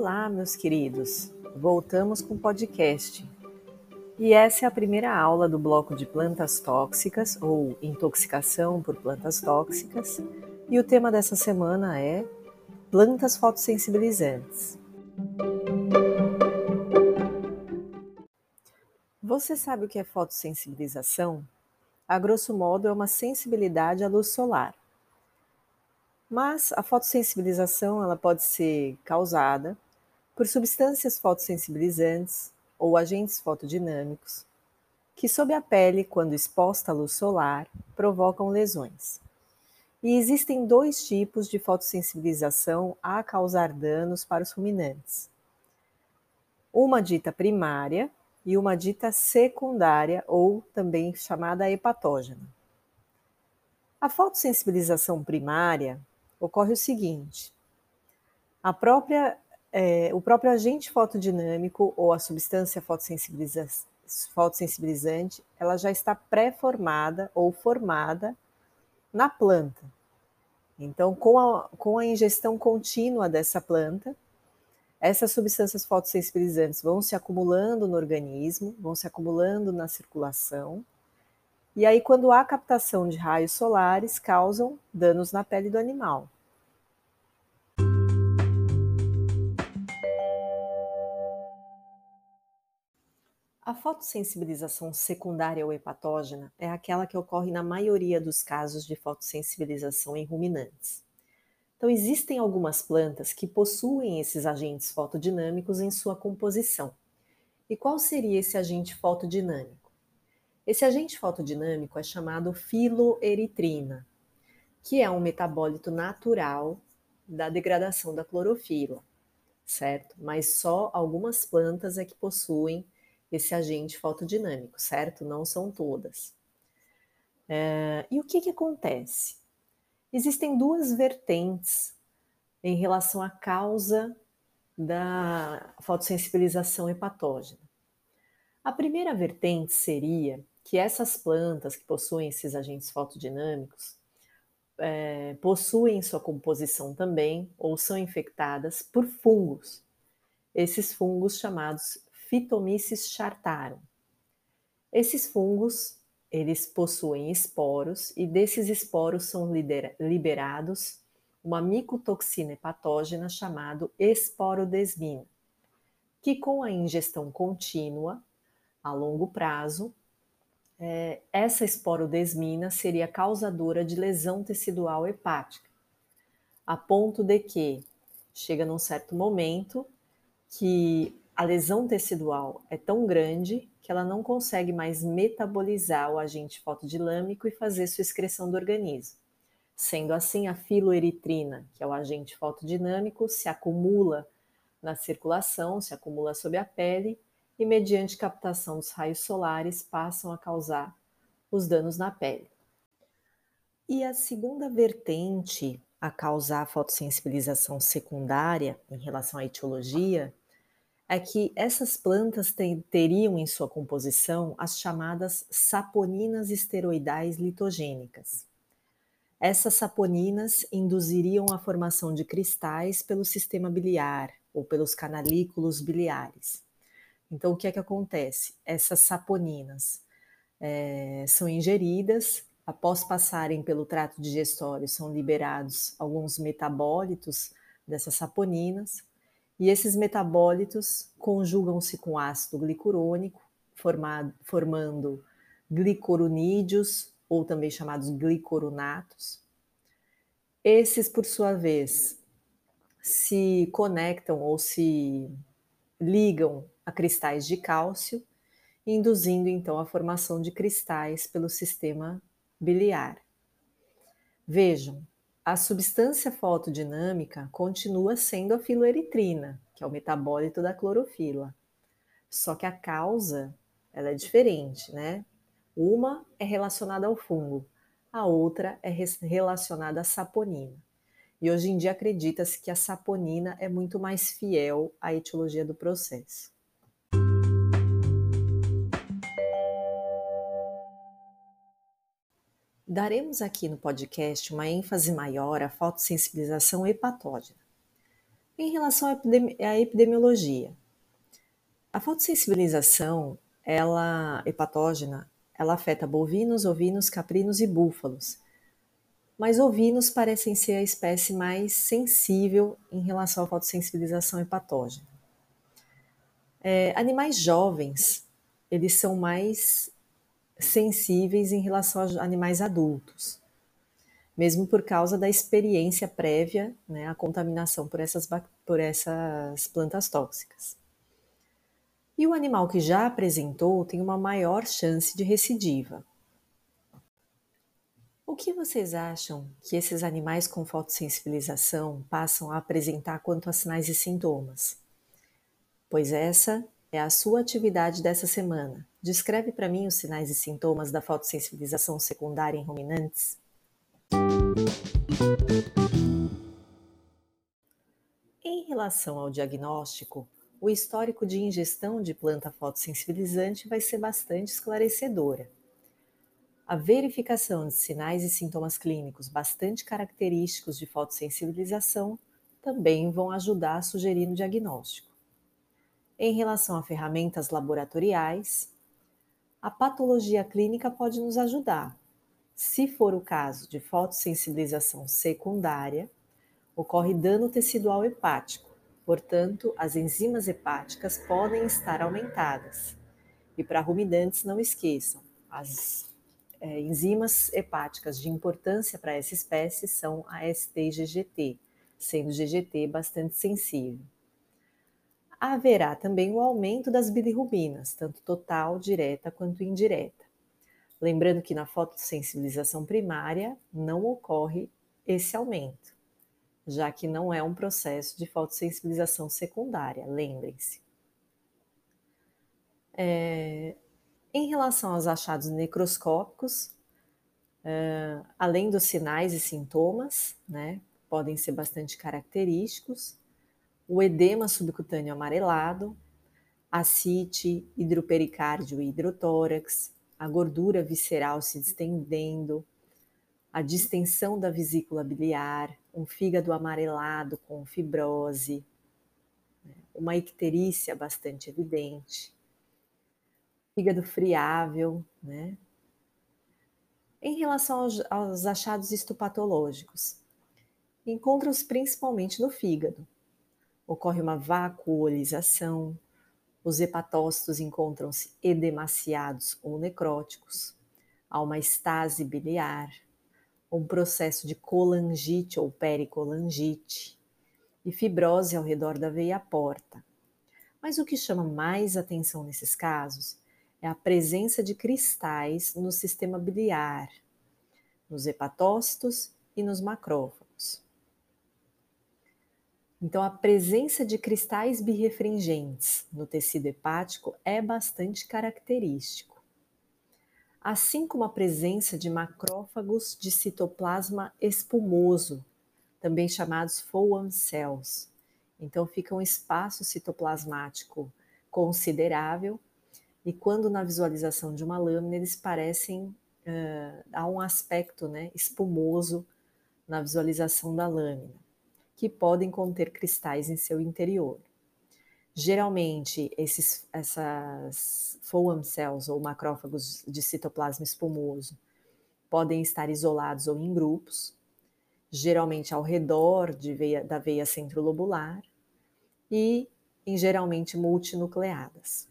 Olá, meus queridos! Voltamos com o podcast. E essa é a primeira aula do bloco de plantas tóxicas ou intoxicação por plantas tóxicas. E o tema dessa semana é plantas fotossensibilizantes. Você sabe o que é fotossensibilização? A grosso modo, é uma sensibilidade à luz solar. Mas a fotossensibilização ela pode ser causada por substâncias fotossensibilizantes ou agentes fotodinâmicos que, sob a pele, quando exposta à luz solar, provocam lesões. E existem dois tipos de fotossensibilização a causar danos para os ruminantes. Uma dita primária e uma dita secundária, ou também chamada hepatógena. A fotossensibilização primária ocorre o seguinte: a própria, é, o próprio agente fotodinâmico ou a substância fotossensibiliza fotossensibilizante, ela já está pré-formada ou formada na planta. Então, com a, com a ingestão contínua dessa planta, essas substâncias fotossensibilizantes vão se acumulando no organismo, vão se acumulando na circulação, e aí, quando há captação de raios solares, causam danos na pele do animal. A fotossensibilização secundária ou hepatógena é aquela que ocorre na maioria dos casos de fotossensibilização em ruminantes. Então, existem algumas plantas que possuem esses agentes fotodinâmicos em sua composição. E qual seria esse agente fotodinâmico? Esse agente fotodinâmico é chamado filoeritrina, que é um metabólito natural da degradação da clorofila, certo? Mas só algumas plantas é que possuem esse agente fotodinâmico, certo? Não são todas. É, e o que, que acontece? Existem duas vertentes em relação à causa da fotossensibilização hepatógena. A primeira vertente seria que essas plantas que possuem esses agentes fotodinâmicos é, possuem sua composição também ou são infectadas por fungos. Esses fungos chamados Phytomyces chartarum. Esses fungos, eles possuem esporos e desses esporos são liberados uma micotoxina hepatógena chamada esporodesmina, que com a ingestão contínua, a longo prazo, é, essa esporodesmina seria causadora de lesão tecidual hepática, a ponto de que chega num certo momento que a lesão tecidual é tão grande que ela não consegue mais metabolizar o agente fotodilâmico e fazer sua excreção do organismo. Sendo assim, a filoeritrina, que é o agente fotodinâmico, se acumula na circulação, se acumula sob a pele e, mediante captação dos raios solares, passam a causar os danos na pele. E a segunda vertente a causar a fotossensibilização secundária em relação à etiologia é que essas plantas teriam em sua composição as chamadas saponinas esteroidais litogênicas. Essas saponinas induziriam a formação de cristais pelo sistema biliar ou pelos canalículos biliares. Então, o que é que acontece? Essas saponinas é, são ingeridas, após passarem pelo trato digestório, são liberados alguns metabólitos dessas saponinas, e esses metabólitos conjugam-se com ácido glicurônico, formado, formando glicorunídeos, ou também chamados glicorunatos. Esses, por sua vez, se conectam ou se ligam a cristais de cálcio, induzindo então a formação de cristais pelo sistema biliar. Vejam, a substância fotodinâmica continua sendo a filoeritrina, que é o metabólito da clorofila. Só que a causa ela é diferente, né? Uma é relacionada ao fungo, a outra é relacionada à saponina. E hoje em dia acredita-se que a saponina é muito mais fiel à etiologia do processo. Daremos aqui no podcast uma ênfase maior à fotossensibilização hepatógena. Em relação à epidemiologia, a fotossensibilização, ela hepatógena, ela afeta bovinos, ovinos, caprinos e búfalos. Mas ovinos parecem ser a espécie mais sensível em relação à fotossensibilização hepatógena. É, animais jovens, eles são mais sensíveis em relação a animais adultos, mesmo por causa da experiência prévia né, contaminação por essas, por essas plantas tóxicas. E o animal que já apresentou tem uma maior chance de recidiva. O que vocês acham que esses animais com fotossensibilização passam a apresentar quanto a sinais e sintomas? Pois essa é a sua atividade dessa semana. Descreve para mim os sinais e sintomas da fotossensibilização secundária em ruminantes. Em relação ao diagnóstico, o histórico de ingestão de planta fotossensibilizante vai ser bastante esclarecedora. A verificação de sinais e sintomas clínicos bastante característicos de fotossensibilização também vão ajudar a sugerir no diagnóstico. Em relação a ferramentas laboratoriais, a patologia clínica pode nos ajudar. Se for o caso de fotossensibilização secundária, ocorre dano tecidual hepático, portanto, as enzimas hepáticas podem estar aumentadas. E para ruminantes, não esqueçam, as é, enzimas hepáticas de importância para essa espécie são a ST e GGT, sendo GGT bastante sensível haverá também o aumento das bilirrubinas, tanto total, direta quanto indireta. Lembrando que na fotossensibilização primária não ocorre esse aumento, já que não é um processo de fotossensibilização secundária, lembrem-se. É, em relação aos achados necroscópicos, é, além dos sinais e sintomas, né, podem ser bastante característicos, o edema subcutâneo amarelado, ascite, hidropericárdio e hidrotórax, a gordura visceral se distendendo, a distensão da vesícula biliar, um fígado amarelado com fibrose, né, uma icterícia bastante evidente, fígado friável, né? Em relação aos, aos achados histopatológicos, encontra-os principalmente no fígado, ocorre uma vacuolização, os hepatócitos encontram-se edemaciados ou necróticos, há uma estase biliar, um processo de colangite ou pericolangite e fibrose ao redor da veia porta. Mas o que chama mais atenção nesses casos é a presença de cristais no sistema biliar, nos hepatócitos e nos macrófagos. Então, a presença de cristais birrefringentes no tecido hepático é bastante característico. Assim como a presença de macrófagos de citoplasma espumoso, também chamados Foam cells. Então, fica um espaço citoplasmático considerável e quando na visualização de uma lâmina eles parecem uh, há um aspecto né, espumoso na visualização da lâmina que podem conter cristais em seu interior. Geralmente, esses, essas foam cells ou macrófagos de citoplasma espumoso podem estar isolados ou em grupos, geralmente ao redor veia, da veia centrolobular e em geralmente multinucleadas.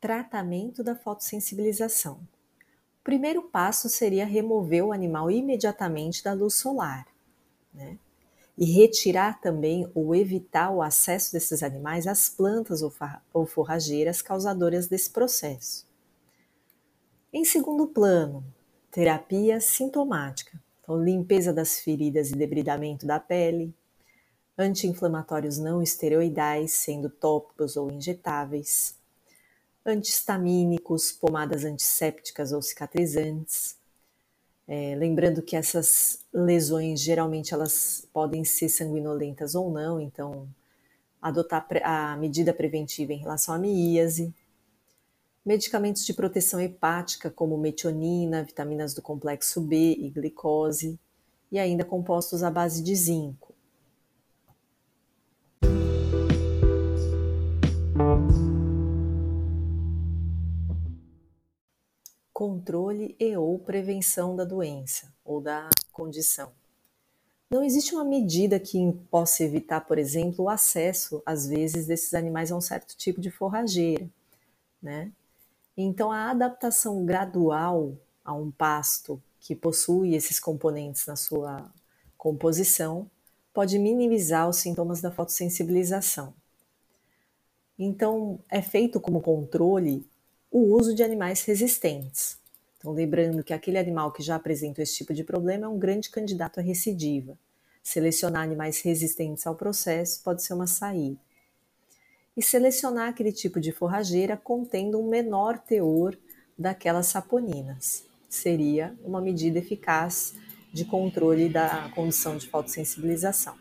Tratamento da fotossensibilização. O primeiro passo seria remover o animal imediatamente da luz solar, né? E retirar também ou evitar o acesso desses animais às plantas ou forrageiras causadoras desse processo. Em segundo plano, terapia sintomática. Então, limpeza das feridas e debridamento da pele, anti-inflamatórios não esteroidais, sendo tópicos ou injetáveis, antihistamínicos, pomadas antissépticas ou cicatrizantes. É, lembrando que essas lesões geralmente elas podem ser sanguinolentas ou não, então adotar a medida preventiva em relação à miíase. medicamentos de proteção hepática, como metionina, vitaminas do complexo B e glicose, e ainda compostos à base de zinco. Controle e ou prevenção da doença ou da condição. Não existe uma medida que possa evitar, por exemplo, o acesso, às vezes, desses animais a um certo tipo de forrageira, né? Então, a adaptação gradual a um pasto que possui esses componentes na sua composição pode minimizar os sintomas da fotossensibilização. Então, é feito como controle o uso de animais resistentes. Então, lembrando que aquele animal que já apresenta esse tipo de problema é um grande candidato à recidiva. Selecionar animais resistentes ao processo pode ser uma saída e selecionar aquele tipo de forrageira contendo um menor teor daquelas saponinas. Seria uma medida eficaz de controle da condição de fotossensibilização.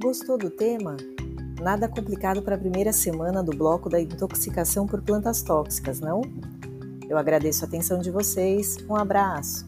Gostou do tema? Nada complicado para a primeira semana do bloco da intoxicação por plantas tóxicas, não? Eu agradeço a atenção de vocês. Um abraço.